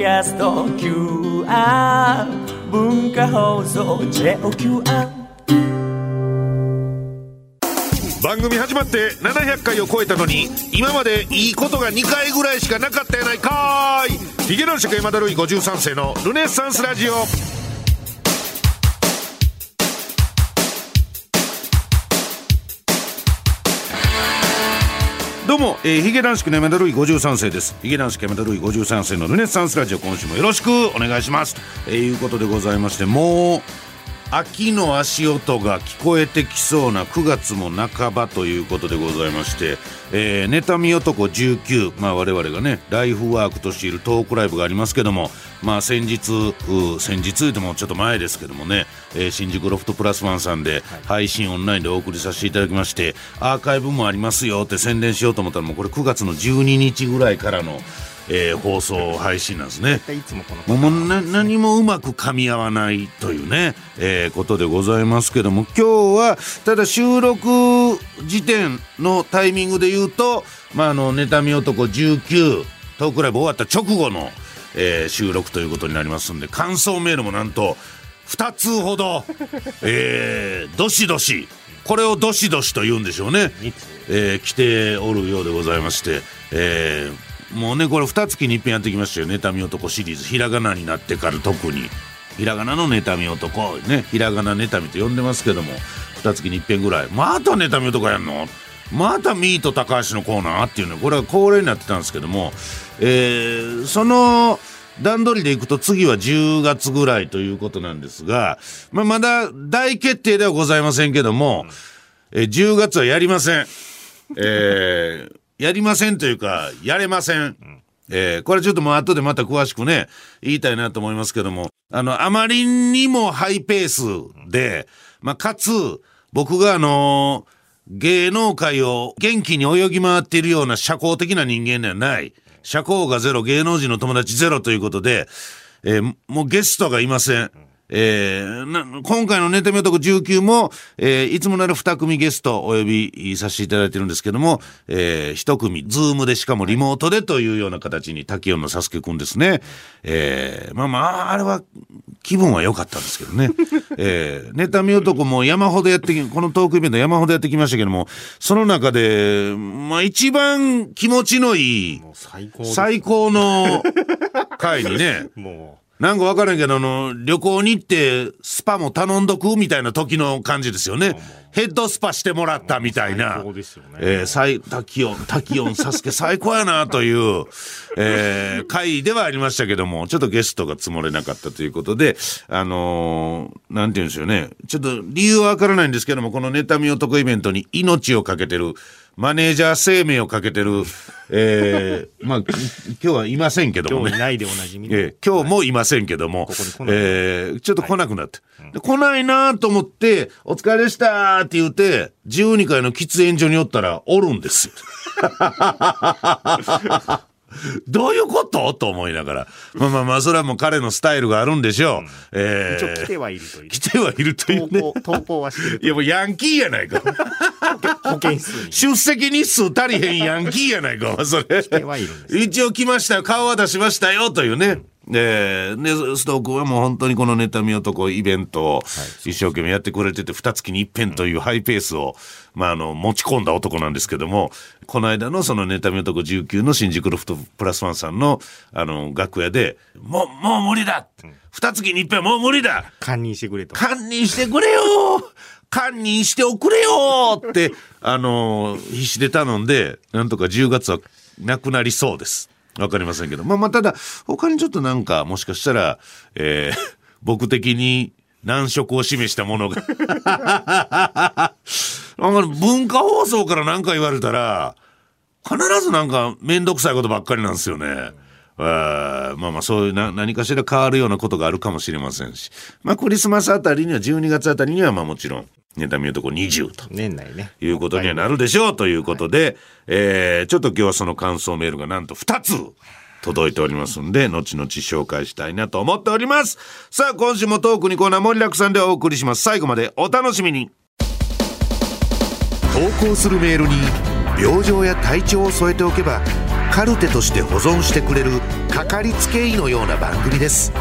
キャスト QR 文化放送 JOQR 番組始まって700回を超えたのに今までいいことが2回ぐらいしかなかったやないかーい。ヒゲ男爵山田るい53世のルネッサンスラジオ。どうも、えー、ヒゲ男爵の山田るい53世です。ヒゲ男爵山田るい53世のルネッサンスラジオ今週もよろしくお願いします。とえー、いうことでございましてもう秋の足音が聞こえてきそうな9月も半ばということでございまして「えー、妬み男19」まあ我々がねライフワークとしているトークライブがありますけどもまあ先日先日でもちょっと前ですけどもね、えー、新宿ロフトプラスワンさんで配信オンラインでお送りさせていただきましてアーカイブもありますよって宣伝しようと思ったらもうこれ9月の12日ぐらいからの「えー、放送配信なんですね。いつもこのもうな何もうまく噛み合わないというね、えー、ことでございますけども今日はただ収録時点のタイミングで言うと「まあ、あの妬み男19」トークライブ終わった直後の、えー、収録ということになりますんで感想メールもなんと2つほど、えー、どしどしこれをどしどしと言うんでしょうね、えー、来ておるようでございまして、えー、もうねこれ二月に一遍やってきましたよ。妬み男シリーズ。ひらがなになってから特に。ひらがなの妬み男。ねひらがな妬みと呼んでますけども二月に一遍ぐらい。また妬み男やんの？またミート高橋のコーナーっていうのこれは恒例になってたんですけども、えー、その段取りでいくと次は10月ぐらいということなんですが、まあ、まだ大決定ではございませんけども、えー、10月はやりません。えーやりませんというか、やれません。えー、これちょっともう後でまた詳しくね、言いたいなと思いますけども、あの、あまりにもハイペースで、まあ、かつ、僕があのー、芸能界を元気に泳ぎ回っているような社交的な人間ではない。社交がゼロ、芸能人の友達ゼロということで、えー、もうゲストがいません。えー、今回のネタ見男19も、えー、いつもなら2組ゲストお呼びさせていただいてるんですけども、えー、1組、 Zoom でしかもリモートでというような形に、滝音のサスケくんですね。えー、まあまあ、あれは気分は良かったんですけどね。えー、ネタ見男も山ほどやってき、このトークイベント山ほどやってきましたけども、その中で、まあ一番気持ちのいい、最高最高の回にね、もうなんかわからんけど、あの、旅行に行って、スパも頼んどくみたいな時の感じですよね。ヘッドスパしてもらったみたいな。最ですよね。えー、最、滝音、滝音、サスケ最高やなという、えー、回ではありましたけども、ちょっとゲストが積もれなかったということで、あのー、なんて言うんでしょうね。ちょっと理由はわからないんですけども、この妬み男イベントに命をかけてる、マネージャー生命をかけてる、えー、まあ、今日はいませんけどもね。今日いないでおなじみ、えー、今日もいませんけども、ここえー、ちょっと来なくなって。はい、来ないなと思って、お疲れでしたって言って、12階の喫煙所におったら、おるんですよ。どういうこと？と思いながら。まあまあまあ、それはもう彼のスタイルがあるんでしょう。うん、えー、一応来てはいるという。来てはいるという、ね。投稿はしてる。いやもうヤンキーやないか。保健室に。出席日数足りへんヤンキーやないか、それ。一応来ましたよ、顔は出しましたよ、というね。うんで、ね、ストークはもう本当にこの妬み男イベントを一生懸命やってくれてて、二月に一遍というハイペースを、まあ、あの、持ち込んだ男なんですけども、この間のその妬み男19の新宿ロフトプラスワンさんの、あの、楽屋で、もう、もう無理だ二月に一遍もう無理だ堪忍してくれと。堪忍してくれよ堪忍しておくれよって、あの、必死で頼んで、なんとか10月はなくなりそうです。わかりませんけど。まあまあ、ただ、他にちょっとなんか、もしかしたら、えー、僕的に難色を示したものが 文化放送から何か言われたら、必ずなんかめんどくさいことばっかりなんですよね。あまあまあそういうな何かしら変わるようなことがあるかもしれませんし。まあクリスマスあたりには12月あたりにはまあもちろんネタ見るとこ20と。年内ね。いうことにはなるでしょうということで、はい、えー、ちょっと今日はその感想メールがなんと2つ届いておりますんで、後々紹介したいなと思っております。さあ、今週もトークにコーナー盛りだくさんでお送りします。最後までお楽しみに。投稿するメールに、病状や体調を添えておけば、カルテとして保存してくれるかかりつけ医のような番組です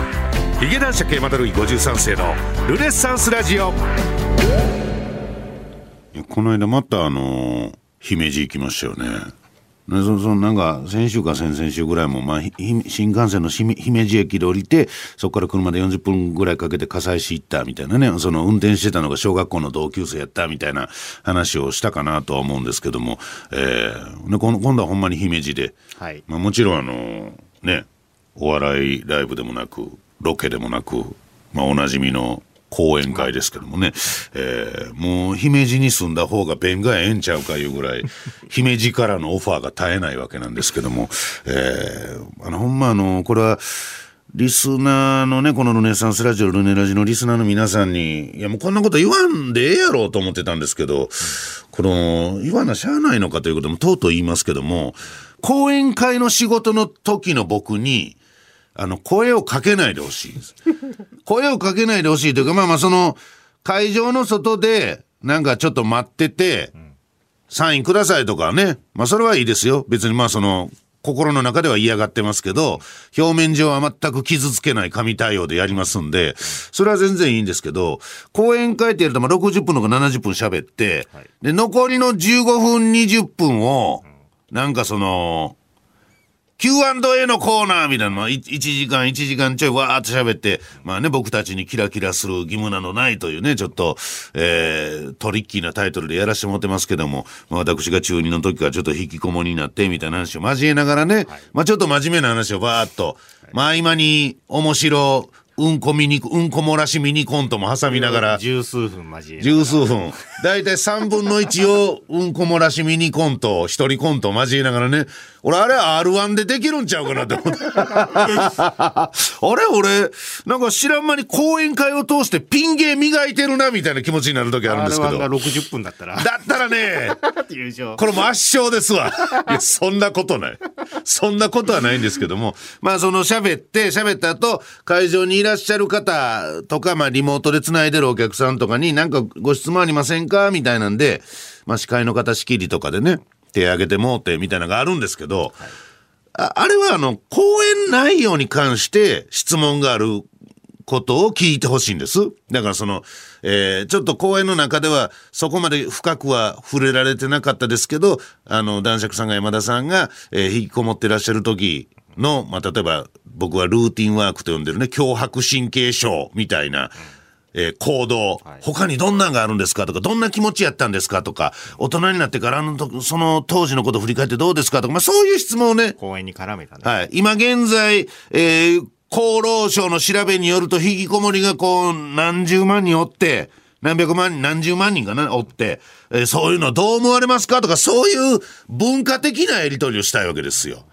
ヒゲ男爵山田るい53世のルネッサンスラジオこの間またあの姫路行きましたよね。ねそそなんか先週か先々週ぐらいも、まあ、ひ新幹線の姫姫路駅で降りてそこから車で40分ぐらいかけて葛西市行ったみたいなね。その運転してたのが小学校の同級生やったみたいな話をしたかなとは思うんですけども、えー、で今今度はほんまに姫路で、はい。まあ、もちろんあのねお笑いライブでもなくロケでもなく、まあ、おなじみの講演会ですけどもね、えー、もう姫路に住んだ方が弁がええんちゃうかいうぐらい 姫路からのオファーが絶えないわけなんですけども、えー、あのほんまあのこれはリスナーのね、このルネサンスラジオ、ルネラジのリスナーの皆さんに、いやもうこんなこと言わんでええやろうと思ってたんですけど、この、言わなしゃあないのかということもとうとう言いますけども、講演会の仕事の時の僕に、あの、声をかけないでほしいです。声をかけないでほしいというか、まあまあその、会場の外で、なんかちょっと待ってて、サインくださいとかね。まあそれはいいですよ。別にまあその、心の中では嫌がってますけど、表面上は全く傷つけない神対応でやりますんで、それは全然いいんですけど、講演会ってやるとまあ60分とか70分喋って、で、残りの15分20分を、なんかその、Q&A のコーナーみたいなの。1時間1時間ちょいわーっと喋って、まあね、僕たちにキラキラする義務などないというね、ちょっと、えー、トリッキーなタイトルでやらせてもらってますけども、まあ、私が中2の時からちょっと引きこもりになってみたいな話を交えながらね、まあちょっと真面目な話をバーっと、まあ今に面白、うんこミニ、うんこ漏らしミニコントも挟みながら、十数分交えながら。十数分。だいたい3分の1をうんこ漏らしミニコント、一人コント交えながらね。俺あれ R1 でできるんちゃうかなって思って。あれ俺、なんか知らん間に講演会を通してピン芸磨いてるなみたいな気持ちになる時あるんですけ R1 ど。がだ60分だったらったらね、これも圧勝ですわ。いや、そんなことない。そんなことはないんですけども、まあその喋って、喋った後、会場にいらっしゃる方とか、まあリモートで繋いでるお客さんとかになんかご質問ありませんか？かみたいなんで、まあ司会の方仕切りとかでね、手挙げてもうてみたいなのがあるんですけど、ああれはあの、講演内容に関して質問があることを聞いてほしいんです。だからその、えーちょっと講演の中ではそこまで深くは触れられてなかったですけど、あの、男爵さんが山田さんが、えー引きこもってらっしゃる時の、まあ、例えば僕はルーティンワークと呼んでるね、脅迫神経症みたいな、えー行動、他にどんなんがあるんですかとか、どんな気持ちやったんですかとか、大人になってからあのと、その当時のことを振り返ってどうですかとか、まあそういう質問をね、公演に絡めたね、はい。今現在、えー厚労省の調べによると、引きこもりがこう、何十万人おって、何百万人、何十万人かな、おって、えーそういうのどう思われますかとか、そういう文化的なやり取りをしたいわけですよ。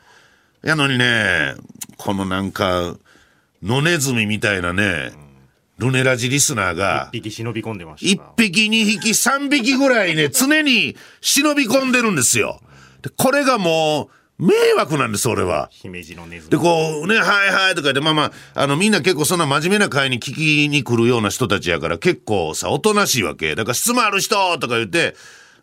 やのにね、このなんか、野ネズミみたいなね、ルネラジリスナーが、一匹忍び込んでまし一た匹、二匹、三匹ぐらいね、常に忍び込んでるんですよ。でこれがもう、迷惑なんです、俺は。姫路のネズミで、こうね、はいはいとか言って、まあまあ、あの、みんな結構そんな真面目な会に聞きに来るような人たちやから、結構さ、おとなしいわけ。だから質問ある人とか言って、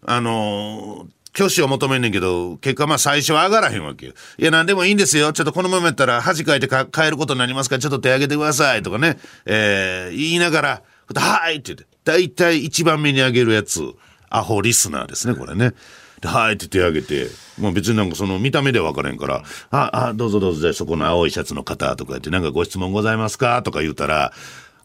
あのー挙手を求めんねんけど、結果まあ最初は上がらへんわけよ。いや、なんでもいいんですよ。ちょっとこのままやったら恥かいてか帰ることになりますか？ら、ちょっと手挙げてくださいとかね、えー、言いながら、はいって言って、だいたい一番目に挙げるやつ、アホリスナーですね、これね。はいって手挙げて、もう別になんかその見た目では分からへんから、あ、あ、どうぞどうぞ、じゃあそこの青いシャツの方とか言って、なんかご質問ございますか？とか言うたら、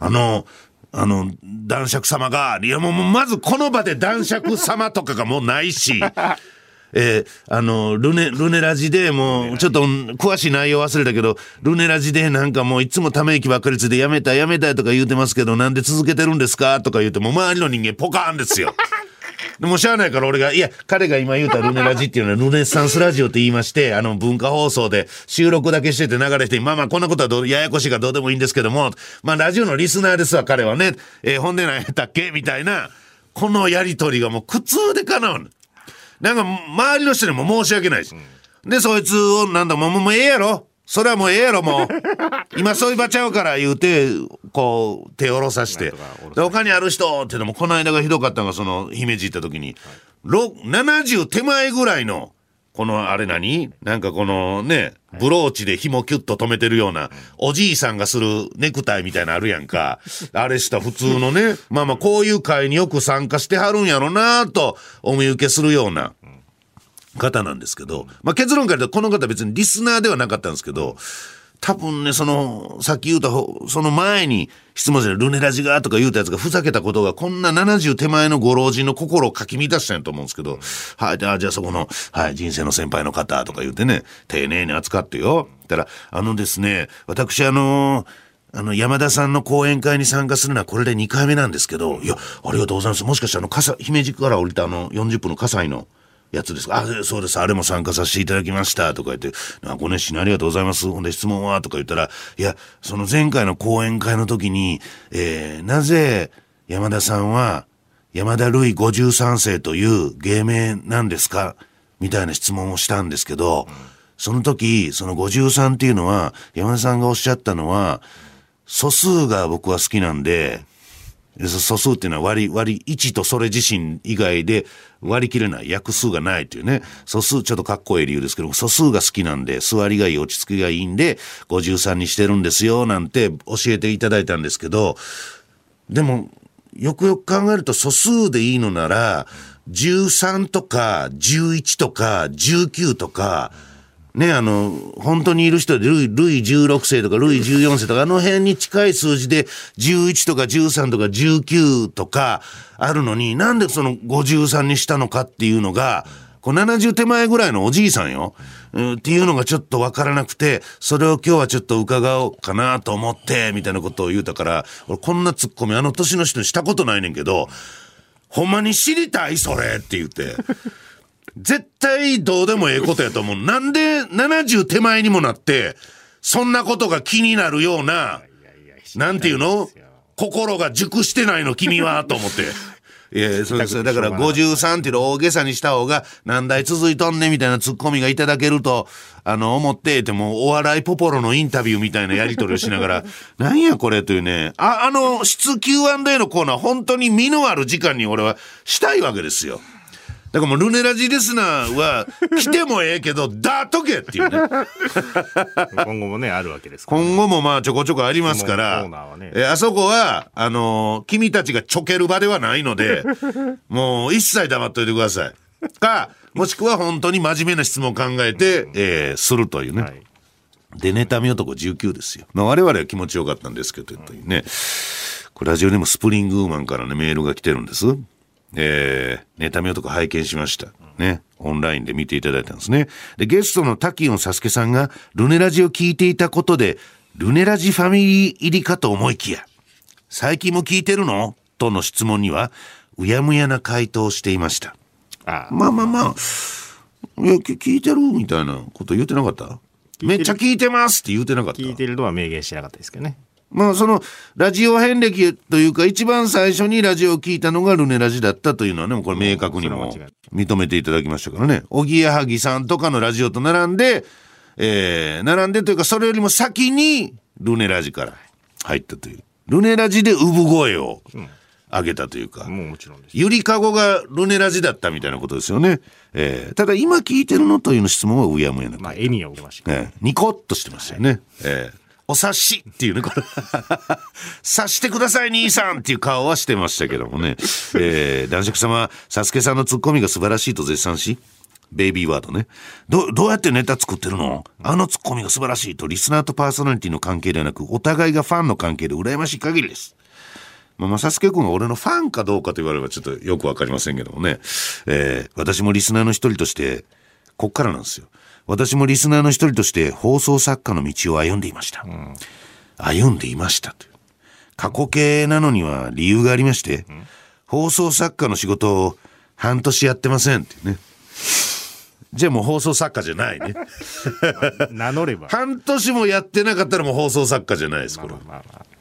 あの、あの、男爵様が、いやもうまずこの場で男爵様とかがもうないし、えーあの、ルネ、ルネラジでもう、ちょっと詳しい内容忘れたけど、ルネラジでなんかもういつもため息ばっかりついてやめたいやめたいとか言うてますけど、なんで続けてるんですかとか言うても、周りの人間ポカーンですよ。でもうしゃあないから俺が、いや、彼が今言うたルネラジっていうのはルネッサンスラジオって言いまして、あの文化放送で収録だけしてて流れて、まあまあこんなことはどややこしいかどうでもいいんですけども、まあラジオのリスナーですわ、彼はね。えーほんで何やったっけみたいな、このやりとりがもう苦痛でかなわ。なんか周りの人にも申し訳ないし。で、そいつをなんだ、ももうもうええやろそれはもうええやろ、もう。今そういう場ちゃうから言うて、こう、手下ろさして。で他にある人っていうのも、この間がひどかったのが、その、姫路行った時に、ろ70手前ぐらいの、このあれ何？なんかこのね、ブローチで紐キュッと止めてるような、おじいさんがするネクタイみたいなのあるやんか。あれした普通のね、まあまあこういう会によく参加してはるんやろなとお見受けするような方なんですけど、まあ結論から言うとこの方別にリスナーではなかったんですけど、多分ね、その、さっき言うた、その前に質問者ルネラジがとか言うたやつがふざけたことが、こんな70手前のご老人の心をかき乱したんやと思うんですけど、はい、じゃあ、そこの、はい、人生の先輩の方とか言うてね、丁寧に扱ってよ。たら、あのですね、私あのあの、山田さんの講演会に参加するのはこれで2回目なんですけど、いや、ありがとうございます。もしかしてあの、笠、姫路から降りたあの、40分の葛西の、やつですか？あ、そうです。あれも参加させていただきました。とか言って、ご熱心ありがとうございます。ほんで質問は？とか言ったら、いや、その前回の講演会の時に、えー、なぜ山田さんは山田るい53世という芸名なんですか？みたいな質問をしたんですけど、その時、その53っていうのは、山田さんがおっしゃったのは、素数が僕は好きなんで、素数っていうのは割り、割り、1とそれ自身以外で割り切れない、約数がないっていうね、素数ちょっとかっこいい理由ですけども、素数が好きなんで、座りがいい、落ち着きがいいんで、53にしてるんですよ、なんて教えていただいたんですけど、でも、よくよく考えると素数でいいのなら、13とか11とか19とか、ね、あの、本当にいる人で、ルイ、ルイ16世とか、ルイ14世とか、あの辺に近い数字で、11とか13とか19とかあるのに、なんでその53にしたのかっていうのが、こう70手前ぐらいのおじいさんよ、うん、っていうのがちょっとわからなくて、それを今日はちょっと伺おうかなと思って、みたいなことを言うたから、俺こんなツッコミあの年の人にしたことないねんけど、ほんまに知りたいそれって言って。絶対どうでもええことやと思う。なんで70手前にもなって、そんなことが気になるような、なんていうの？心が熟してないの君は、と思って。いや、そうですだから53っていうの大げさにした方が何代続いとんねみたいなツッコミがいただけると、あの、思ってても、お笑いポポロのインタビューみたいなやり取りをしながら、なんやこれというね、あ、あの、質 Q&A のコーナー、本当に身のある時間に俺はしたいわけですよ。だからもうルネラジリスナーは来てもええけど、だっとけっていうね。今後もね、あるわけですから、ね、今後もまあちょこちょこありますから、ね、えあそこは、あのー、君たちがちょける場ではないので、もう一切黙っといてください。か、もしくは本当に真面目な質問を考えて、えー、するというね。はい、で、妬み男19ですよ。まあ我々は気持ちよかったんですけど、というね。これラジオでもスプリングウーマンからね、メールが来てるんです。えー、妬み男拝見しました。ね。オンラインで見ていただいたんですね。で、ゲストの滝音サスケさんが、ルネラジを聞いていたことで、ルネラジファミリー入りかと思いきや、最近も聞いてるの？との質問には、うやむやな回答をしていました。ああまあまあまあ、いや、聞いてるみたいなこと言ってなかった？めっちゃ聞いてますって言うてなかった？聞いてるのは明言してなかったですけどね。まあそのラジオ遍歴というか一番最初にラジオを聞いたのがルネラジだったというのはねこれ明確にも認めていただきましたからね。おぎやはぎさんとかのラジオと並んで、えー、並んでというかそれよりも先にルネラジから入ったという。ルネラジで産声を上げたというか、うん、もうもちろんです。ゆりかごがルネラジだったみたいなことですよね、えー、ただ今聞いてるのというの質問はうやむやなまあ笑みを受けました、ね、ニコッとしてましたよね、はい、えーお察しっていうね、これ 察してください、兄さんっていう顔はしてましたけどもね。えー、男爵様、サスケさんのツッコミが素晴らしいと絶賛し、ベイビーワードね。ど、どうやってネタ作ってるの？あのツッコミが素晴らしいと、リスナーとパーソナリティの関係ではなく、お互いがファンの関係で羨ましい限りです。まあ、まさすけ君が俺のファンかどうかと言われればちょっとよくわかりませんけどもね。えー、私もリスナーの一人として、こっからなんですよ。私もリスナーの一人として放送作家の道を歩んでいました。うん、歩んでいましたと。過去形なのには理由がありまして、うん、放送作家の仕事を半年やってませんってね。じゃあもう放送作家じゃないね。名乗れば。半年もやってなかったらもう放送作家じゃないです、これ。まあまあまあ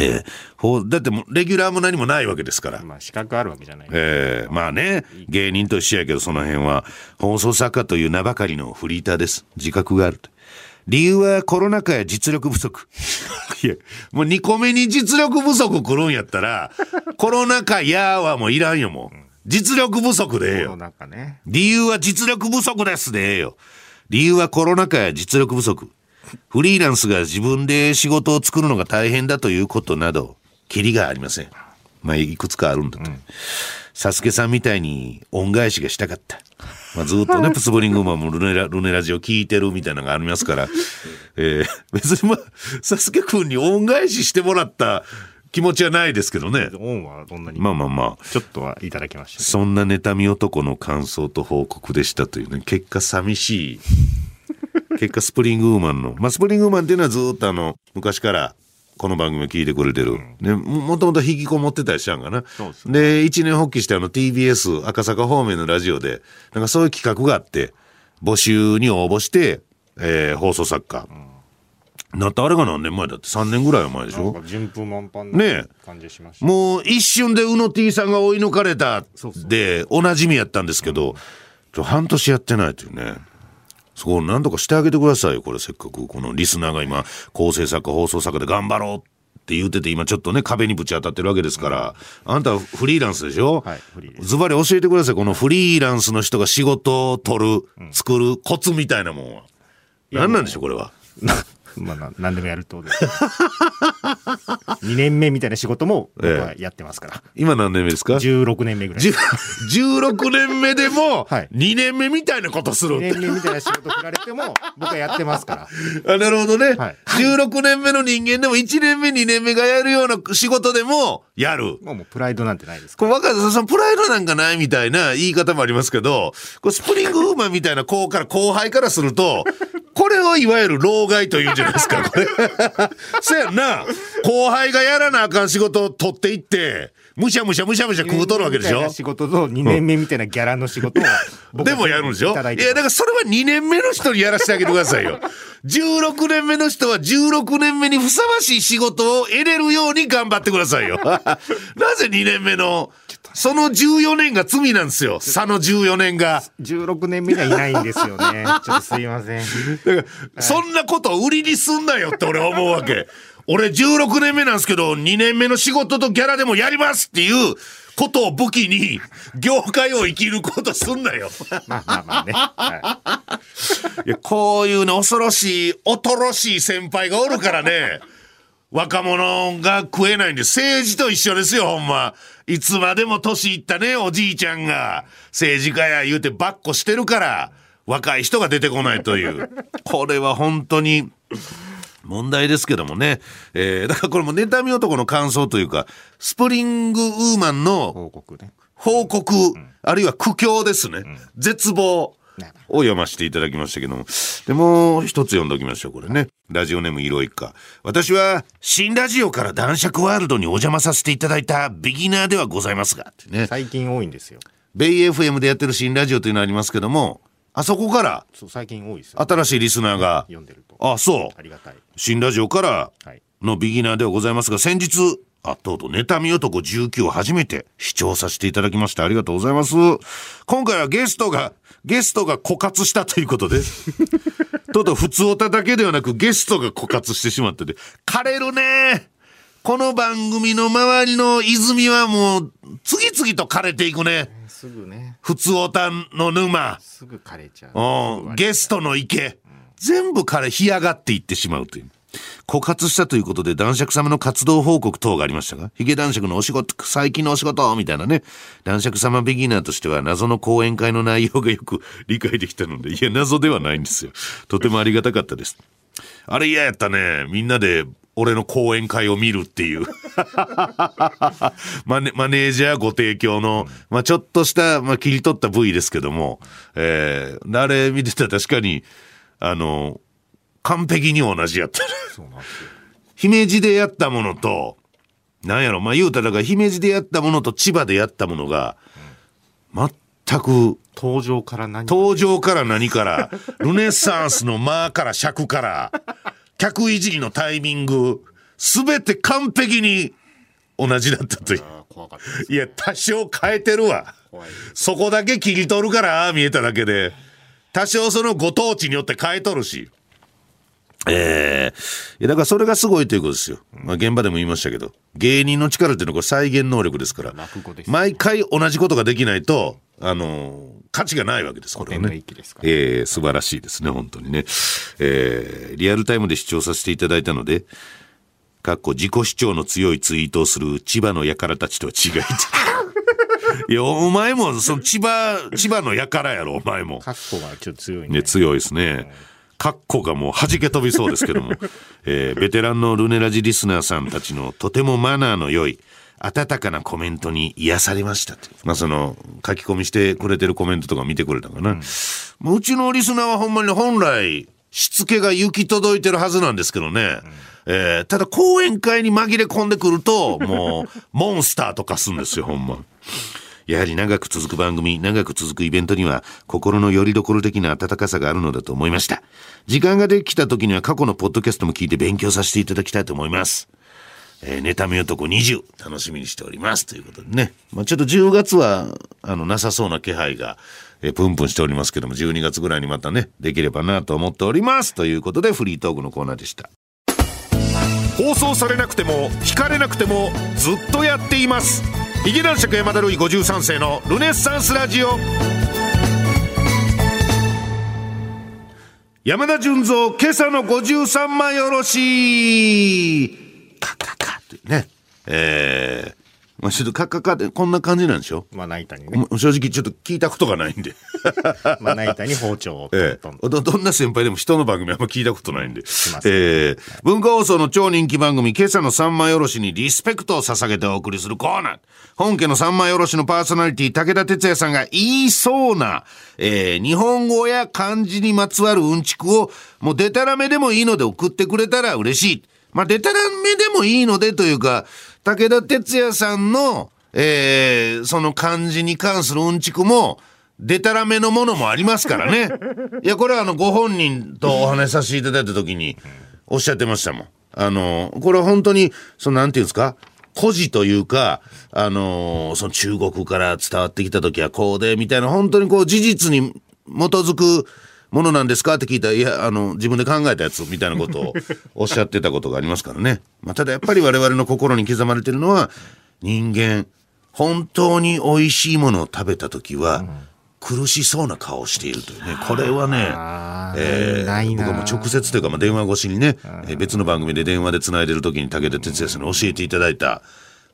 えー、だってもレギュラーも何もないわけですから。まあ資格あるわけじゃない。えー、まあね、芸人と一緒やけどその辺は、放送作家という名ばかりのフリーターです。自覚があると。理由はコロナ禍や実力不足。いや、もう2個目に実力不足来るんやったら、コロナ禍やはもういらんよもう。実力不足でええよ。ね。理由は実力不足ですでええよ。理由はコロナ禍や実力不足。フリーランスが自分で仕事を作るのが大変だということなど、キリがありません。まあ、いくつかあるんだと。サスケさんみたいに恩返しがしたかった。まあ、ずっとね、プスブリングマンもルネラ、ルネラジオ聞いてるみたいなのがありますから、えー別にまあ、サスケ君に恩返ししてもらった気持ちはないですけどね。オンはどんなに。まあまあまあ。ちょっとはいただきましたけど。そんな妬み男の感想と報告でしたというね、結果寂しい。結果スプリングウーマンの。まあ、スプリングウーマンっていうのはずっとあの、昔からこの番組を聞いてくれてる。ね、ももともと引きこもってたりしたんかな。で一年発起してあの TBS 赤坂方面のラジオで、なんかそういう企画があって、募集に応募して、えー放送作家。なったあれが何年前だって？3年ぐらい前でしょ？順風満帆な感じがしました。もう一瞬で宇野 T さんが追い抜かれたでおなじみやったんですけど、ちょ半年やってないというね。そこを何とかしてあげてくださいよ、これせっかく。このリスナーが今、構成作家、放送作家で頑張ろうって言ってて、今ちょっとね、壁にぶち当たってるわけですから、あんたはフリーランスでしょ？はいズバリ教えてください。このフリーランスの人が仕事を取る、作るコツみたいなもんは。何なんでしょう、これは。まあな、何でもやるってことです。2年目みたいな仕事も僕はやってますから。今何年目ですか？16年目ぐらい。じゅ16年目でもはい2年目みたいなことする2年目みたいな仕事振られても僕はやってますから。あなるほどね、はい16年目の人間でも1年目2年目がやるような仕事でもやる。もうもうプライドなんてないですかこれ若狭さん、プライドなんかないみたいな言い方もありますけど、これスプリングウーマンみたいな子から後輩からすると、これをいわゆる老害というんじゃないですか、これ。そやんな。後輩がやらなあかん仕事を取っていって、むしゃむしゃむしゃむしゃ食うとるわけでしょ仕事と2年目みたいなギャラの仕事をでもやるんでしょいや、だからそれは2年目の人にやらせてあげてくださいよ。16年目の人は16年目にふさわしい仕事を得れるように頑張ってくださいよ。なぜ2年目の、その14年が罪なんですよ。差の14年が。16年目にはいないんですよね。ちょっとすいません。だから、そんなことを売りにすんなよって俺は思うわけ。俺16年目なんですけど、2年目の仕事とギャラでもやりますっていうことを武器に、業界を生きることすんなよ。まあまあまあね。はいや、こういうね、恐ろしい、恐ろしい先輩がおるからね、若者が食えないんで、政治と一緒ですよ、ほんま。いつまでも年いったね、おじいちゃんが、政治家や言うてばっこしてるから、若い人が出てこないという。これは本当に、問題ですけどもね。えーだからこれも妬み男の感想というか、スプリングウーマンの報告ね。報告、あるいは苦境ですね。絶望ねを読ませていただきましたけども。でもう一つ読んでおきましょう、これね。ラジオネーム色一家。私は、新ラジオから男爵ワールドにお邪魔させていただいたビギナーではございますが、ってね。最近多いんですよ。ベイ FM でやってる新ラジオというのありますけども、あそこからそう、最近多いですよ。新しいリスナーが、読んでると。あ、そうあ。りがたい。新ラジオからはい。のビギナーではございますが、先日、あ、とうとう、妬み男19を初めて視聴させていただきましてありがとうございます。今回はゲストが、ゲストが枯渇したということで、とうとう普通おただけではなくゲストが枯渇してしまってて、枯れるねこの番組の周りの泉はもう、次々と枯れていくね。すぐね。普通おたの沼。すぐ枯れちゃう。うん、ゲストの池、全部彼干上がっていってしまうという。枯渇したということで男爵様の活動報告等がありましたが、ヒゲ男爵のお仕事、最近のお仕事みたいなね。男爵様ビギナーとしては謎の講演会の内容がよく理解できたので、いや、謎ではないんですよ。とてもありがたかったです。あれ嫌やったね。みんなで俺の講演会を見るっていう。マネマネージャーご提供の、まあちょっとした、まあ切り取った部位ですけども、えー、あれ見てたら確かに、あの、完璧に同じやった。そうなんですよ。姫路でやったものと、なんやろ、まあ言うたらだから姫路でやったものと千葉でやったものが、全く登場から何登場から何から、ルネッサンスの間から尺から、客いじりのタイミング、すべて完璧に同じだったという。いや、多少変えてるわ。そこだけ切り取るから、ああ見えただけで。多少そのご当地によって変えとるし。えー、いやだからそれがすごいということですよ。まあ現場でも言いましたけど、芸人の力っていうのはこれ再現能力ですから、毎回同じことができないと、あのー価値がないわけです、これはね域です。からえー素晴らしいですね、本当にね。えーリアルタイムで視聴させていただいたので、かっこ自己主張の強いツイートをする千葉の輩たちとは違い。いや、お前も、その千葉、千葉の輩やろ、お前も。カッコがちょっと強いね、ね。強いですね。カッコがもう弾け飛びそうですけども、えーベテランのルネラジリスナーさんたちのとてもマナーの良い、温かなコメントに癒されましたと。まあその、書き込みしてくれてるコメントとか見てくれたかな。もううちのリスナーはほんまに本来、しつけが行き届いてるはずなんですけどね。えーただ講演会に紛れ込んでくると、もう、モンスターと化すんですよ、ほんま。やはり長く続く番組、長く続くイベントには、心の拠り所的な温かさがあるのだと思いました。時間ができた時には過去のポッドキャストも聞いて勉強させていただきたいと思います。えー、ネタ見男20、楽しみにしております。ということでね。まあちょっと10月は、あの、なさそうな気配が、えープンプンしておりますけども、12月ぐらいにまたね、できればなと思っております。ということで、フリートークのコーナーでした。放送されなくても聞かれなくてもずっとやっていますヒゲ男爵山田るい53世のルネッサンスラジオ。山田純三今朝の53枚よろし。いカカカというね。えーまあ、ちょっとカッカッカってこんな感じなんでしょ？まな板にね。正直ちょっと聞いたことがないんで まな板に包丁を ええ、どどんな先輩でも人の番組あんま聞いたことないんで。ええ文化放送の超人気番組、今朝の三枚おろしにリスペクトを捧げてお送りするコーナー。本家の三枚おろしのパーソナリティ、武田鉄矢さんが言いそうな、ええ日本語や漢字にまつわるうんちくを、もうデタラメでもいいので送ってくれたら嬉しい。まあ、デタラメでもいいのでというか、武田鉄矢さんの、ええその漢字に関するうんちくも、でたらめのものもありますからね。いや、これはあの、ご本人とお話しさせていただいた時におっしゃってましたもん。あの、これは本当に、その、なんていうんですか、故事というか、あの、その中国から伝わってきた時はこうで、みたいな、本当にこう、事実に基づくものなんですか？って聞いたら、いや、あの、自分で考えたやつ、みたいなことを おっしゃってたことがありますからね。まあ、ただやっぱり我々の心に刻まれてるのは、人間、本当に美味しいものを食べた時は、苦しそうな顔をしているというね。これはね、えー僕はもう直接というか、まあ、電話越しにね、えー別の番組で電話でつないでる時に武田鉄矢さんに教えていただいた、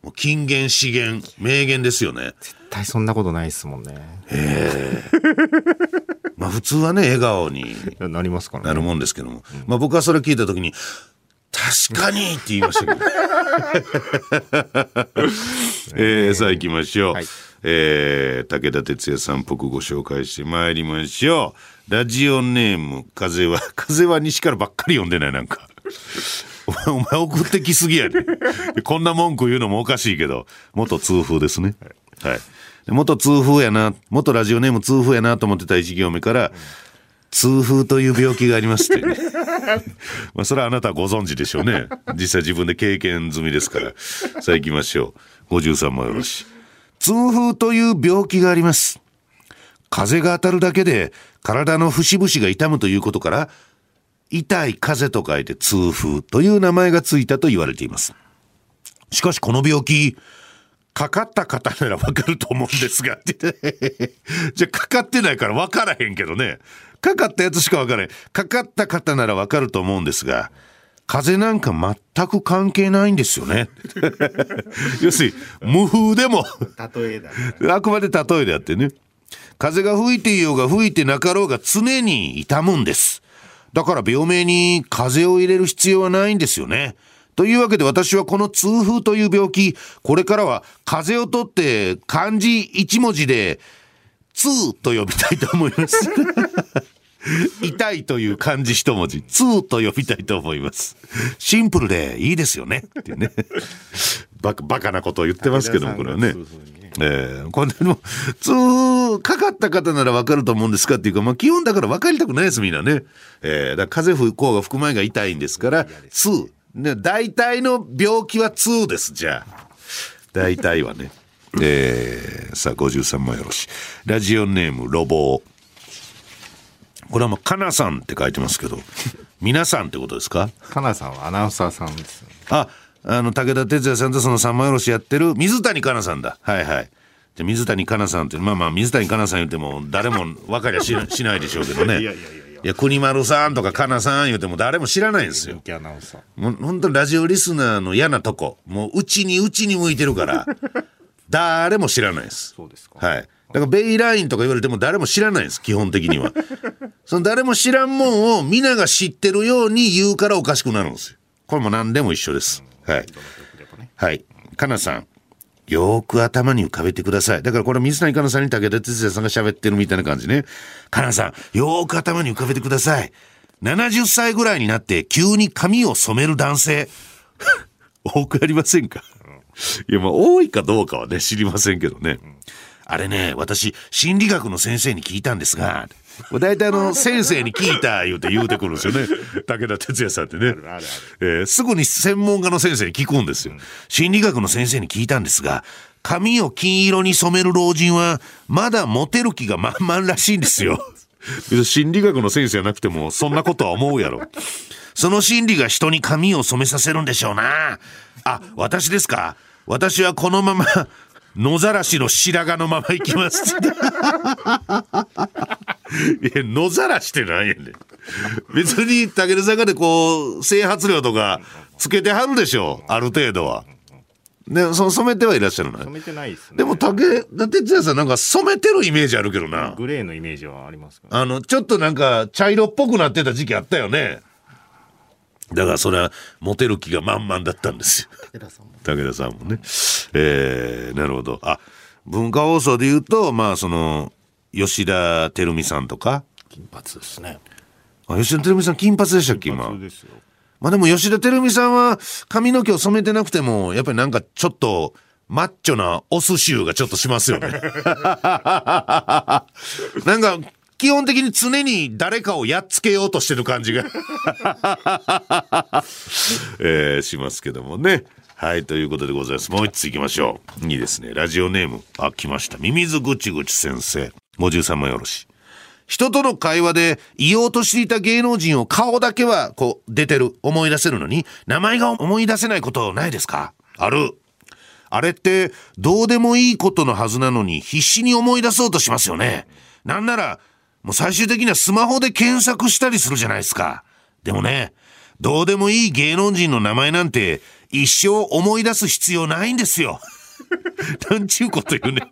もう金言、資源、名言ですよね。絶対そんなことないですもんね。まあ普通はね、笑顔に なりますからね。なるもんですけども、まあ僕はそれ聞いた時に、確かにって言いましたけど。えーさあ行きましょう。はいえー武田鉄矢さんっぽくご紹介してまいりましょう。ラジオネーム、風は、風は西からばっかり読んでない、なんか。お前、お前送ってきすぎやね。こんな文句言うのもおかしいけど、元痛風ですね。はい。で元痛風やな、元ラジオネーム痛風やなと思ってた一行目から、痛風という病気がありますってね。まあ、それはあなたはご存知でしょうね。実際自分で経験済みですから。さあ行きましょう。53枚よろし。痛風という病気があります。風が当たるだけで体の節々が痛むということから、痛い風と書いて痛風という名前がついたと言われています。しかしこの病気、かかった方ならわかると思うんですが、っ てじゃあかかってないからわからへんけどね。かかったやつしかわからへん。かかった方ならわかると思うんですが、風邪なんか全く関係ないんですよね。要するに、無風でも、例えだね。あくまで例えであってね。風が吹いていようが吹いてなかろうが常に痛むんです。だから病名に風を入れる必要はないんですよね。というわけで私はこの痛風という病気、これからは風を取って漢字一文字で、痛と呼びたいと思います。痛いという漢字一文字、痛と呼びたいと思います。シンプルでいいですよね。っていうね。バカ、バカなことを言ってますけども、これはね。ええこれでも、痛、かかった方ならわかると思うんですかっていうか、まあ基本だから分かりたくないです、みんなね。ええだから風吹こうが吹く前が痛いんですから、痛。ね、大体の病気は痛です、じゃあ。大体はね。えー、さあ、53枚よろし。ラジオネーム、ロボー。これはもう、かなさんって書いてますけど、皆さんってことですか？かなさんはアナウンサーさんですよね。あ、あの、武田鉄矢さんとその三枚おろしやってる水谷香奈さんだ。はいはい。じゃあ水谷香奈さんって、まあまあ水谷香奈さん言っても誰も分かりゃししないでしょうけどね。いやいやいやいや国丸さんとか香奈さん言うても誰も知らないんですよ。もう本当にラジオリスナーの嫌なとこ。もううちにうちに向いてるから、誰も知らないです。そうですか。はい。だからベイラインとか言われても誰も知らないんです、基本的には。その誰も知らんもんを皆が知ってるように言うからおかしくなるんですよ。これも何でも一緒です。はい。はい。かなさん。よーく頭に浮かべてください。だからこれ水谷香奈さんに武田鉄矢さんが喋ってるみたいな感じね。かなさん、よーく頭に浮かべてください。70歳ぐらいになって急に髪を染める男性。多くありませんか？いや、まあ多いかどうかはね、知りませんけどね。あれね、私、心理学の先生に聞いたんですが、大体あの、先生に聞いた言うて言うてくるんですよね。武田鉄矢さんってね。あるあるえーすぐに専門家の先生に聞くんですよ。心理学の先生に聞いたんですが、髪を金色に染める老人は、まだモテる気が満々らしいんですよ。心理学の先生じゃなくても、そんなことは思うやろ。その心理が人に髪を染めさせるんでしょうな。あ、私ですか？私はこのまま、野ざらしの白髪のまま行きます。いや、野ざらしってなんやねん。別に武田さんがでこう、整髪料とかつけてはるでしょう。ある程度は。ね、そ染めてはいらっしゃるな。染めてないですね。でも武田鉄矢さんなんか染めてるイメージあるけどな。グレーのイメージはありますかあの、ちょっとなんか茶色っぽくなってた時期あったよね。だからそれはモテる気が満々だったんですよ。武田さんもね。えー、なるほど。あ、文化放送で言うと、まあその、吉田照美さんとか。金髪ですね。あ、吉田照美さん金髪でしたっけ今？そう。ですよ。まあでも吉田照美さんは髪の毛を染めてなくても、やっぱりなんかちょっと、マッチョなオス臭がちょっとしますよね。なんか、基本的に常に誰かをやっつけようとしてる感じが、えーしますけどもね。はい、ということでございます。もう一つ行きましょう。いいですね。ラジオネーム、あ、来ました。ミミズぐちぐち先生。53枚よろしい。人との会話で言おうとしていた芸能人を顔だけはこう出てる、思い出せるのに、名前が思い出せないことないですか？ある。あれってどうでもいいことのはずなのに必死に思い出そうとしますよね。なんなら、もう最終的にはスマホで検索したりするじゃないですか。でもね、どうでもいい芸能人の名前なんて一生思い出す必要ないんですよ。なんちゅうこと言うね。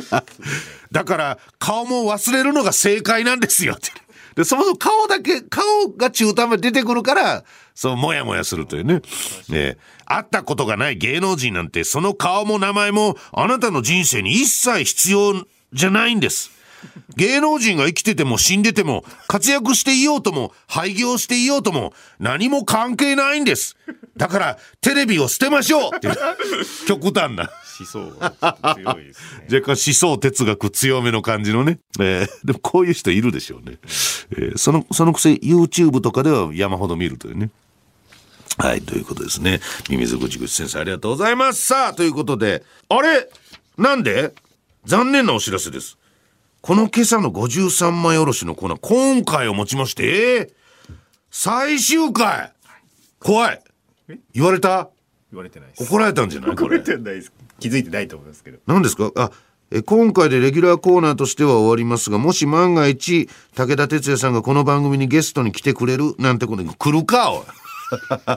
だから顔も忘れるのが正解なんですよって。で、そもそも顔だけ、顔が中途半端出てくるから、そう、もやもやするというね。ね会ったことがない芸能人なんて、その顔も名前もあなたの人生に一切必要じゃないんです。芸能人が生きてても死んでても、活躍していようとも、廃業していようとも、何も関係ないんです。だから、テレビを捨てましょうっていう極端な。思想が強いですね。若干思想哲学強めの感じのね。えーでもこういう人いるでしょうね。えーその、そのくせ YouTube とかでは山ほど見るというね。はい、ということですね。ミミズぐちぐち先生ありがとうございます。さあ、ということで、あれ？なんで？残念なお知らせです。この今朝の53枚おろしのコーナー、今回をもちまして、えー最終回怖い言われた？言われてないです。怒られたんじゃない？これ。てないです。気づいてないと思いますけど。何ですか？あえ今回でレギュラーコーナーとしては終わりますがもし万が一武田鉄矢さんがこの番組にゲストに来てくれるなんてことに来るかおい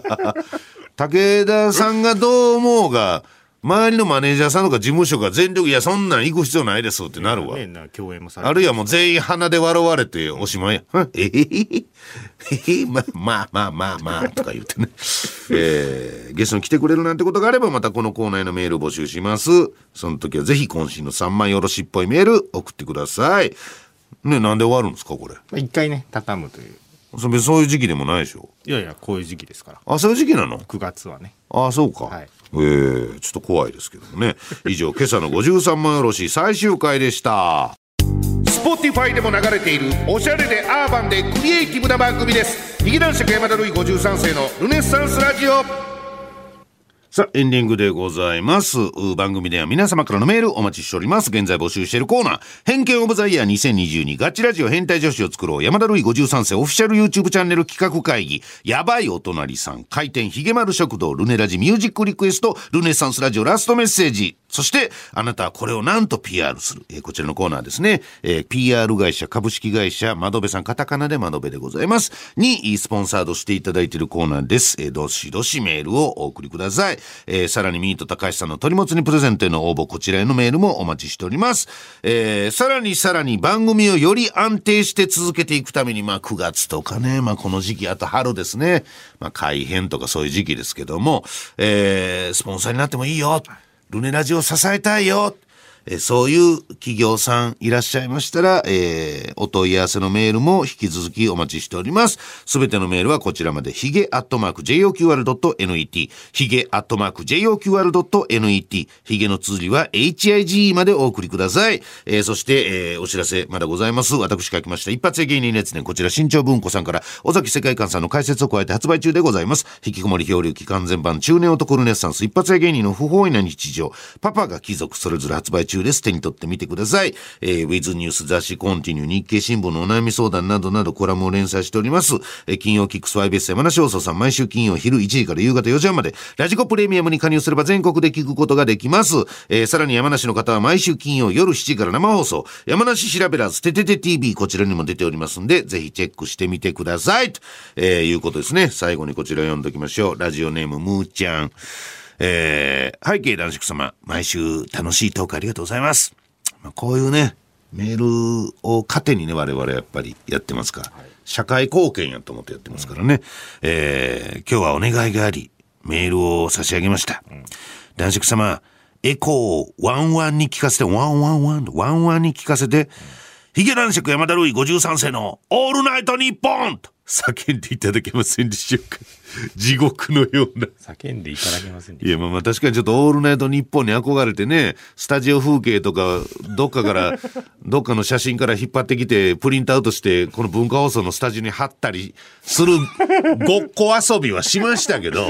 武田さんがどう思うが周りのマネージャーさんとか事務所が全力いやそんなん行く必要ないですってなるわ、ね、な共演もされてあるいはもう全員鼻で笑われておしまいや。えへへへへ まあまあまあまあまあとか言ってね。えーゲストに来てくれるなんてことがあればまたこのコーナーへのメールを募集します。その時はぜひ渾身の3枚よろしっぽいメール送ってください。ねなんで終わるんですかこれ？まあ一回ね、畳むという。そそういう時期でもないでしょ。いやいや、こういう時期ですから。あ、そういう時期なの？9月はね。ああ、そうか。はいえーちょっと怖いですけどもね。以上、今朝の53万よろしい最終回でした。Spotify でも流れているおしゃれでアーバンでクリエイティブな番組です劇団四季山田るい53世のルネッサンスラジオさあ、エンディングでございます。番組では皆様からのメールお待ちしております。現在募集しているコーナー、偏見オブザイヤー2022ガチラジオ変態女子を作ろう山田るい53世オフィシャル YouTube チャンネル企画会議、やばいお隣さん、回転ひげ丸食堂、ルネラジミュージックリクエスト、ルネサンスラジオラストメッセージ、そして、あなたはこれをなんと PR する。えーこちらのコーナーですね。えー PR 会社、株式会社、窓辺さん、カタカナで窓辺でございます。に、スポンサードしていただいているコーナーです。えーどしどしメールをお送りください。えーさらにミート高橋さんの鳥もつにプレゼントへの応募、こちらへのメールもお待ちしております。えーさらにさらに番組をより安定して続けていくために、まあ9月とかね、まあこの時期、あと春ですね。まあ改編とかそういう時期ですけども、えースポンサーになってもいいよ。ルネラジを支えたいよ。えーそういう企業さんいらっしゃいましたら、えーお問い合わせのメールも引き続きお待ちしております。すべてのメールはこちらまで、ヒゲアットマーク JOQR.net、ヒゲアットマーク JOQR.net、ヒゲの綴りは HIGE までお送りください。えーそして、えーお知らせまだございます。私書きました。一発屋芸人列伝、こちら新潮文庫さんから、尾崎世界観さんの解説を加えて発売中でございます。引きこもり漂流期間全版中年男ルネッサンス一発屋芸人の不本意な日常、パパが貴族それぞれ発売中中です。手に取ってみてください。えー、ウィズニュース雑誌コンティニュー日経新聞のお悩み相談などなどコラムを連載しております。えー金曜キックスファイベース山梨放送さん毎週金曜昼1時から夕方4時半までラジコプレミアムに加入すれば全国で聞くことができます。えーさらに山梨の方は毎週金曜夜7時から生放送山梨調べらずててて TV こちらにも出ておりますんでぜひチェックしてみてください。と、えーいうことですね。最後にこちら読んどきましょう。ラジオネームムーちゃん。えー背景男爵様、毎週楽しいトークありがとうございます。まあ、こういうね、メールを糧にね、我々やっぱりやってますか、社会貢献やと思ってやってますからね。えー今日はお願いがあり、メールを差し上げました。男爵様、エコーをワンワンに聞かせて、ワンワンワン、ワンワンに聞かせて、ヒゲ男爵山田ルイ53世のオールナイトニッポンと叫んでいただけませんでしょうか。地獄のような。叫んでいただけませんでいや、まあまあ確かにちょっとオールナイトニッポンに憧れてね、スタジオ風景とか、どっかから、どっかの写真から引っ張ってきて、プリントアウトして、この文化放送のスタジオに貼ったりするごっこ遊びはしましたけど、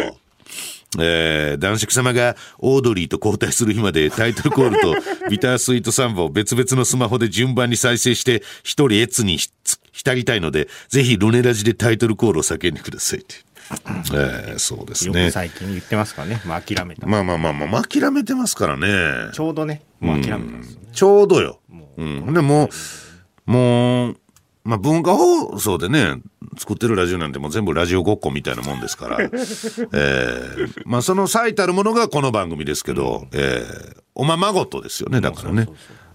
えー、男爵様がオードリーと交代する日までタイトルコールと ビタースイートサンバを別々のスマホで順番に再生して一人越にひ浸りたいので、ぜひルネラジでタイトルコールを叫んでくださいって。えー、そうですねよく。最近言ってますからね。まあ諦めた。まあまあまあまあ、まあ、諦めてますからね。ちょうどね、もう諦めたんですよね。ちょうどよ。もうん。でもう、もう、まあ文化放送でね、作ってるラジオなんてもう全部ラジオごっこみたいなもんですから。えーまあその最たるものがこの番組ですけど、えーおままごとですよね、だからね。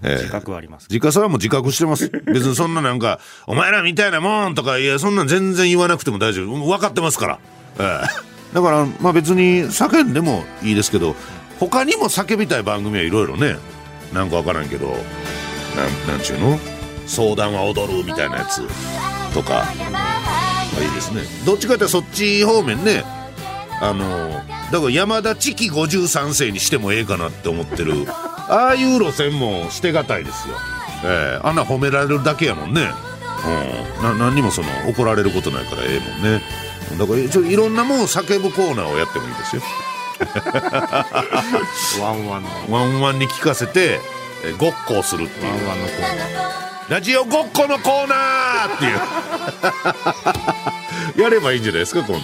自覚はあります。自家それはもう自覚してます。別にそんななんか、お前らみたいなもんとか、いや、そんなん全然言わなくても大丈夫。分かってますから。ええだから、まあ別に叫んでもいいですけど、他にも叫びたい番組はいろいろね、なんかわからんけど、なん、なんちゅうの？相談は踊るみたいなやつとか、まあいいですね。どっちかってそっち方面ね、あの、だから山田知己53世にしてもええかなって思ってる、ああいう路線もしてがたいですよ。ええあんな褒められるだけやもんね。うん。な、何にもその怒られることないからええもんね。だからちょいろんなもん叫ぶコーナーをやってもいいですよ。ワンワンの、ワンワンに聞かせて、えごっこをするっていう。ワンワンのコーナー。ラジオごっこのコーナーっていう。やればいいんじゃないですか、今度。ね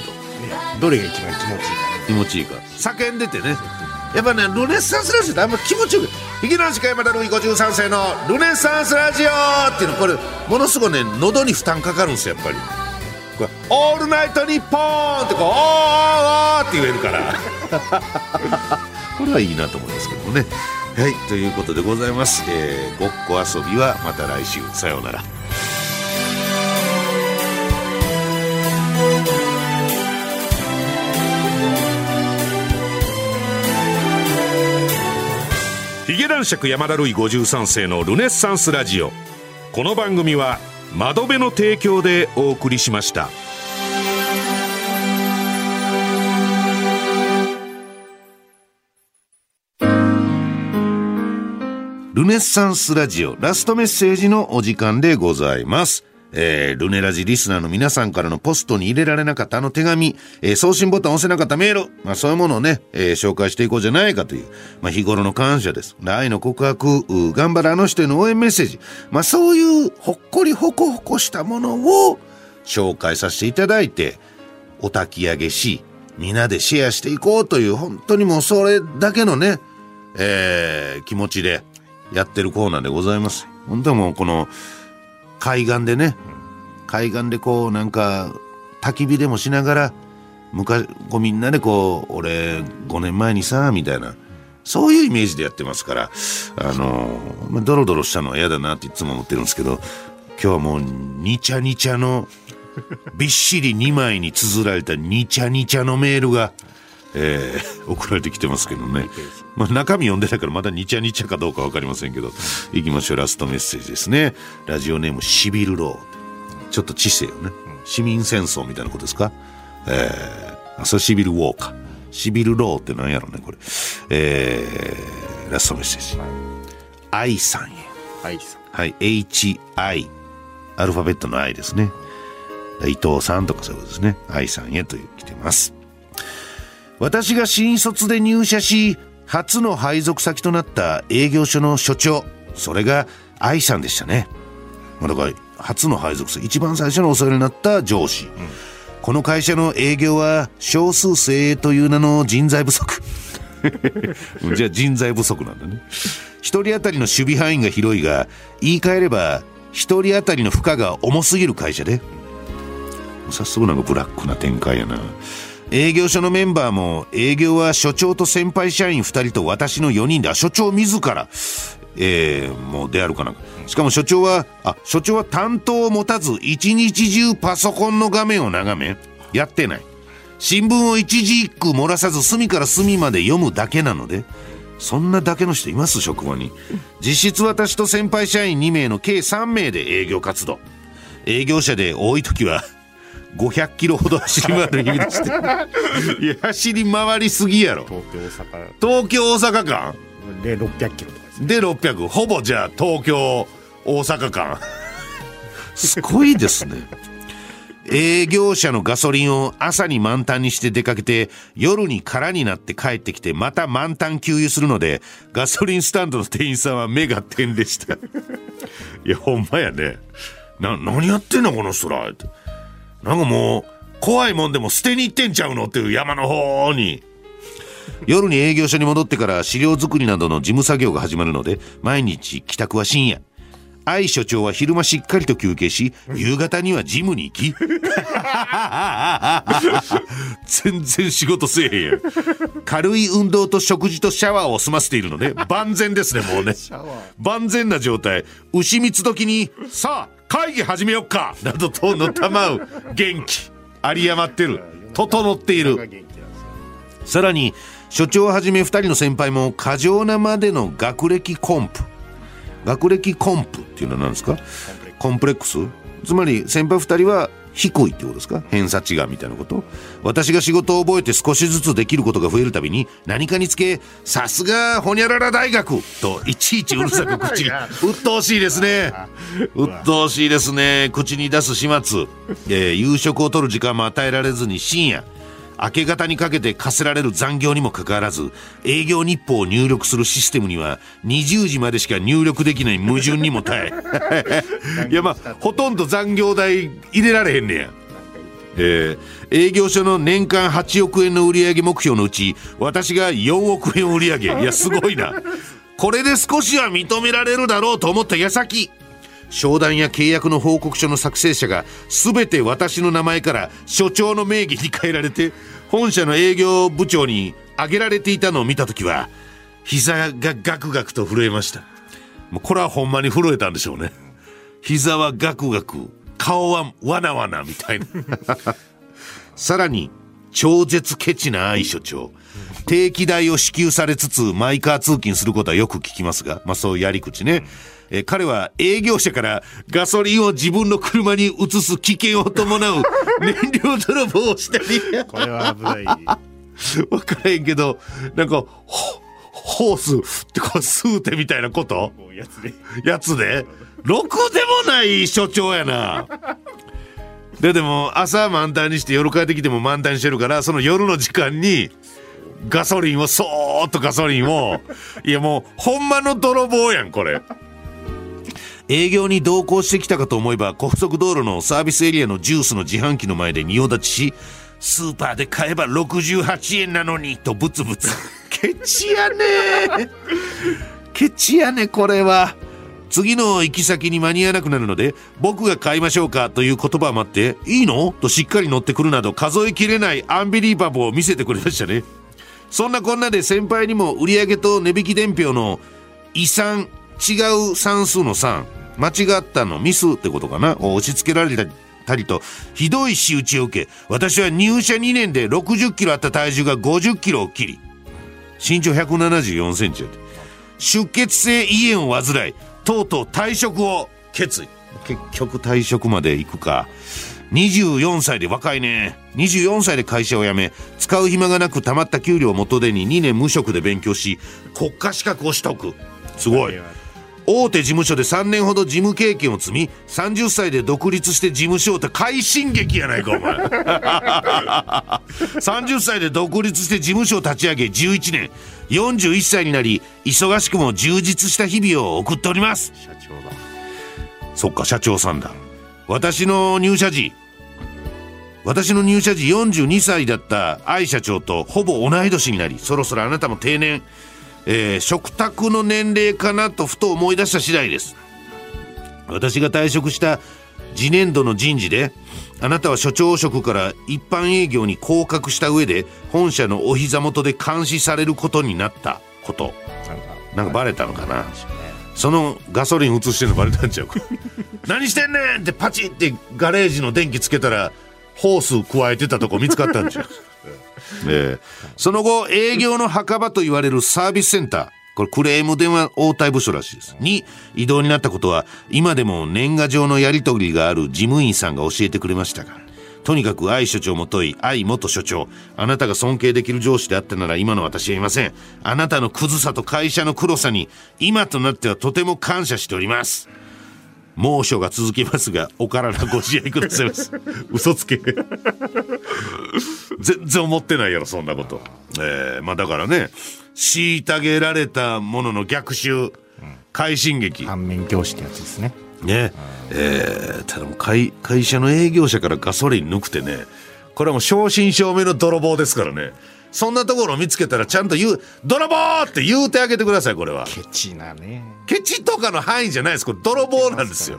どれが一番気持ちいいかね。気持ちいいから叫んでてねやっぱねルネッサンスラジオってあんま気持ちよく「池之内山田ルイ53世のルネッサンスラジオ」っていうのこれものすごいね喉に負担かかるんですよやっぱりこれ「オールナイトニッポン」ってこう「おーおーおー」って言えるから これはいいなと思いますけどもねはいということでございます、えーごっこ遊びはまた来週。さようなら。ヒゲ男爵山田るい53世のルネッサンスラジオ。この番組は窓辺の提供でお送りしました。ルネッサンスラジオラストメッセージのお時間でございますえールネラジリスナーの皆さんからのポストに入れられなかったあの手紙、えー送信ボタン押せなかったメール、まあそういうものをね、えー紹介していこうじゃないかという、まあ日頃の感謝です。愛の告白、頑張るあの人への応援メッセージ、まあそういうほっこりほこほこしたものを紹介させていただいて、お焚き上げし、みんなでシェアしていこうという、本当にもうそれだけのね、えー気持ちでやってるコーナーでございます。本当はもうこの海岸でね、海岸でこうなんか焚き火でもしながら、昔、こうみんなでこう、俺5年前にさ、みたいな、そういうイメージでやってますから、あのまドロドロしたのは嫌だなっていつも思ってるんですけど、今日はもう、にちゃにちゃの、びっしり2枚に綴られたにちゃにちゃのメールが、えー送られてきてますけどね。まあ、中身読んでたからまだにちゃにちゃかどうかわかりませんけど、行きましょう。ラストメッセージですね。ラジオネームシビルロー。ちょっと知性よね。市民戦争みたいなことですか？えー、あ、それシビルウォーか。シビルローって何やろね、これ。えー、ラストメッセージ。愛さんへ。はいさんはい、HI。アルファベットの I ですね。伊藤さんとかそういうことですね。愛さんへという来てます。私が新卒で入社し、初の配属先となった営業所の所長、それが愛さんでしたね。まだから、初の配属先、一番最初のお世話になった上司。この会社の営業は少数精鋭という名の人材不足。じゃあ人材不足なんだね。一人当たりの守備範囲が広いが、言い換えれば、一人当たりの負荷が重すぎる会社で。早速なんかブラックな展開やな。営業所のメンバーも、営業は所長と先輩社員2人と私の4人で、あ所長自ら、えー、もうであるかな。しかも所長は、あ、所長は担当を持たず、一日中パソコンの画面を眺め、やってない。新聞を一字一句漏らさず隅から隅まで読むだけなので、そんなだけの人います？職場に。実質私と先輩社員2名の計3名で営業活動。営業車で多い時は、500キロほど走り回る日々でして。いや、走り回りすぎやろ。東京大東京大阪間？阪で600キロとかですねで600。ほぼじゃあ東京大阪間。すごいですね。営業車のガソリンを朝に満タンにして出かけて、夜に空になって帰ってきて、また満タン給油するので、ガソリンスタンドの店員さんは目が点でした。いや、ほんまやね。な、何やってんのこの人ら。ってなんかもう、怖いもんでも捨てに行ってんちゃうのっていう山の方に。夜に営業所に戻ってから資料作りなどの事務作業が始まるので、毎日帰宅は深夜。愛所長は昼間しっかりと休憩し、夕方にはジムに行き、全然仕事せえへんやん。軽い運動と食事とシャワーを済ませているので、万全ですね、もうね。万全な状態。牛蜜時に、さあ、会議始めよっかなどとのたまう元気。有り余ってる。整っている。さらに所長をはじめ2人の先輩も過剰なまでの学歴コンプ学歴コンプっていうのは何ですか？コンプレックス？つまり先輩2人は低いってことですか？偏差値がみたいなこと？私が仕事を覚えて少しずつできることが増えるたびに何かにつけさすがほにゃらら大学！といちいちうるさく口に 鬱陶しいですね。鬱陶しいですね。口に出す始末、えー夕食をとる時間も与えられずに深夜明け方にかけて課せられる残業にもかかわらず営業日報を入力するシステムには20時までしか入力できない矛盾にも耐え。いやまあほとんど残業代入れられへんねや。えー営業所の年間8億円の売上目標のうち私が4億円を売り上。げいやすごいな。これで少しは認められるだろうと思った矢先。商談や契約の報告書の作成者が全て私の名前から所長の名義に変えられて本社の営業部長に挙げられていたのを見た時は膝がガクガクと震えました。もうこれはほんまに震えたんでしょうね。膝はガクガク顔はわなわなみたいな。さらに超絶ケチな愛所長定期代を支給されつつマイカー通勤することはよく聞きますが、まあそういうやり口ね。えー彼は営業者からガソリンを自分の車に移す危険を伴う 燃料泥棒をしたり、これは危ない。わからへんけど、なんか、ホホースってこう、スーテみたいなこと？やつで。やつで？ろくでもない所長やなででも朝満タンにして夜帰ってきても満タンにしてるからその夜の時間にガソリンをそーっとガソリンを。いやもうほんまの泥棒やんこれ。営業に同行してきたかと思えば高速道路のサービスエリアのジュースの自販機の前で仁王立ちしスーパーで買えば68円なのにとブツブツ。ケチやね。ケチやねこれは。次の行き先に間に合わなくなるので僕が買いましょうかという言葉を待っていいの？としっかり乗ってくるなど数えきれないアンビリーバボーを見せてくれましたねそんなこんなで先輩にも売上と値引き伝票の遺産違う算数の3間違ったのミスってことかな？を押し付けられたりとひどい仕打ちを受け私は入社2年で60キロあった体重が50キロを切り身長174センチやって。出血性胃炎を患いとうとう退職を決意。結局退職まで行くか。24歳で若いね。24歳で会社を辞め使う暇がなく貯まった給料を元手に2年無職で勉強し国家資格を取得。すごい。大手事務所で3年ほど事務経験を積み30歳で独立して事務所をって快進撃やないかお前。30歳で独立して事務所を立ち上げ11年。41歳になり忙しくも充実した日々を送っております。社長だ。そっか社長さんだ。私の入社時私の入社時42歳だった愛社長とほぼ同い年になりそろそろあなたも定年、えー食卓の年齢かなとふと思い出した次第です。私が退職した次年度の人事であなたは所長職から一般営業に降格した上で本社のお膝元で監視されることになったこと。なんかバレたのかな。そのガソリン移してんのバレたんちゃうか。何してんねんってパチってガレージの電気つけたらホース加えてたとこ見つかったんちゃうええ。その後営業の墓場と言われるサービスセンター。これクレーム電話応対部署らしいです。に異動になったことは今でも年賀状のやり取りがある事務員さんが教えてくれましたがとにかく愛所長も問い愛元所長あなたが尊敬できる上司であったなら今の私はいません。あなたのクズさと会社の黒さに今となってはとても感謝しております猛暑が続きますがお体ご自愛くださいます。嘘つけ。全然思ってないやろそんなこと。えー、まあだからね虐げられたものの逆襲快進撃。反面教師ってやつですね。ね。えーただもう会会社の営業者からガソリン抜くてねこれはもう正真正銘の泥棒ですからねそんなところを見つけたらちゃんと言う「泥棒!」って言うてあげてくださいこれは。ケチなね。ケチとかの範囲じゃないです。これ泥棒なんですよ。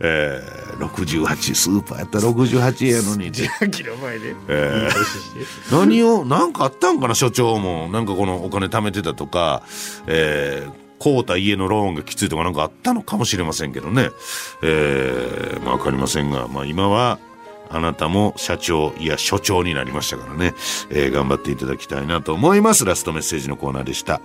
えー、68スーパーやったら68円やのに。キロ前で。えー何を何かあったんかな所長も。なんかこのお金貯めてたとか。えー買うた家のローンがきついとかなんかあったのかもしれませんけどね。えー、まあ分かりませんが。まあ今はあなたも社長いや所長になりましたからね、えー頑張っていただきたいなと思いますラストメッセージのコーナーでした。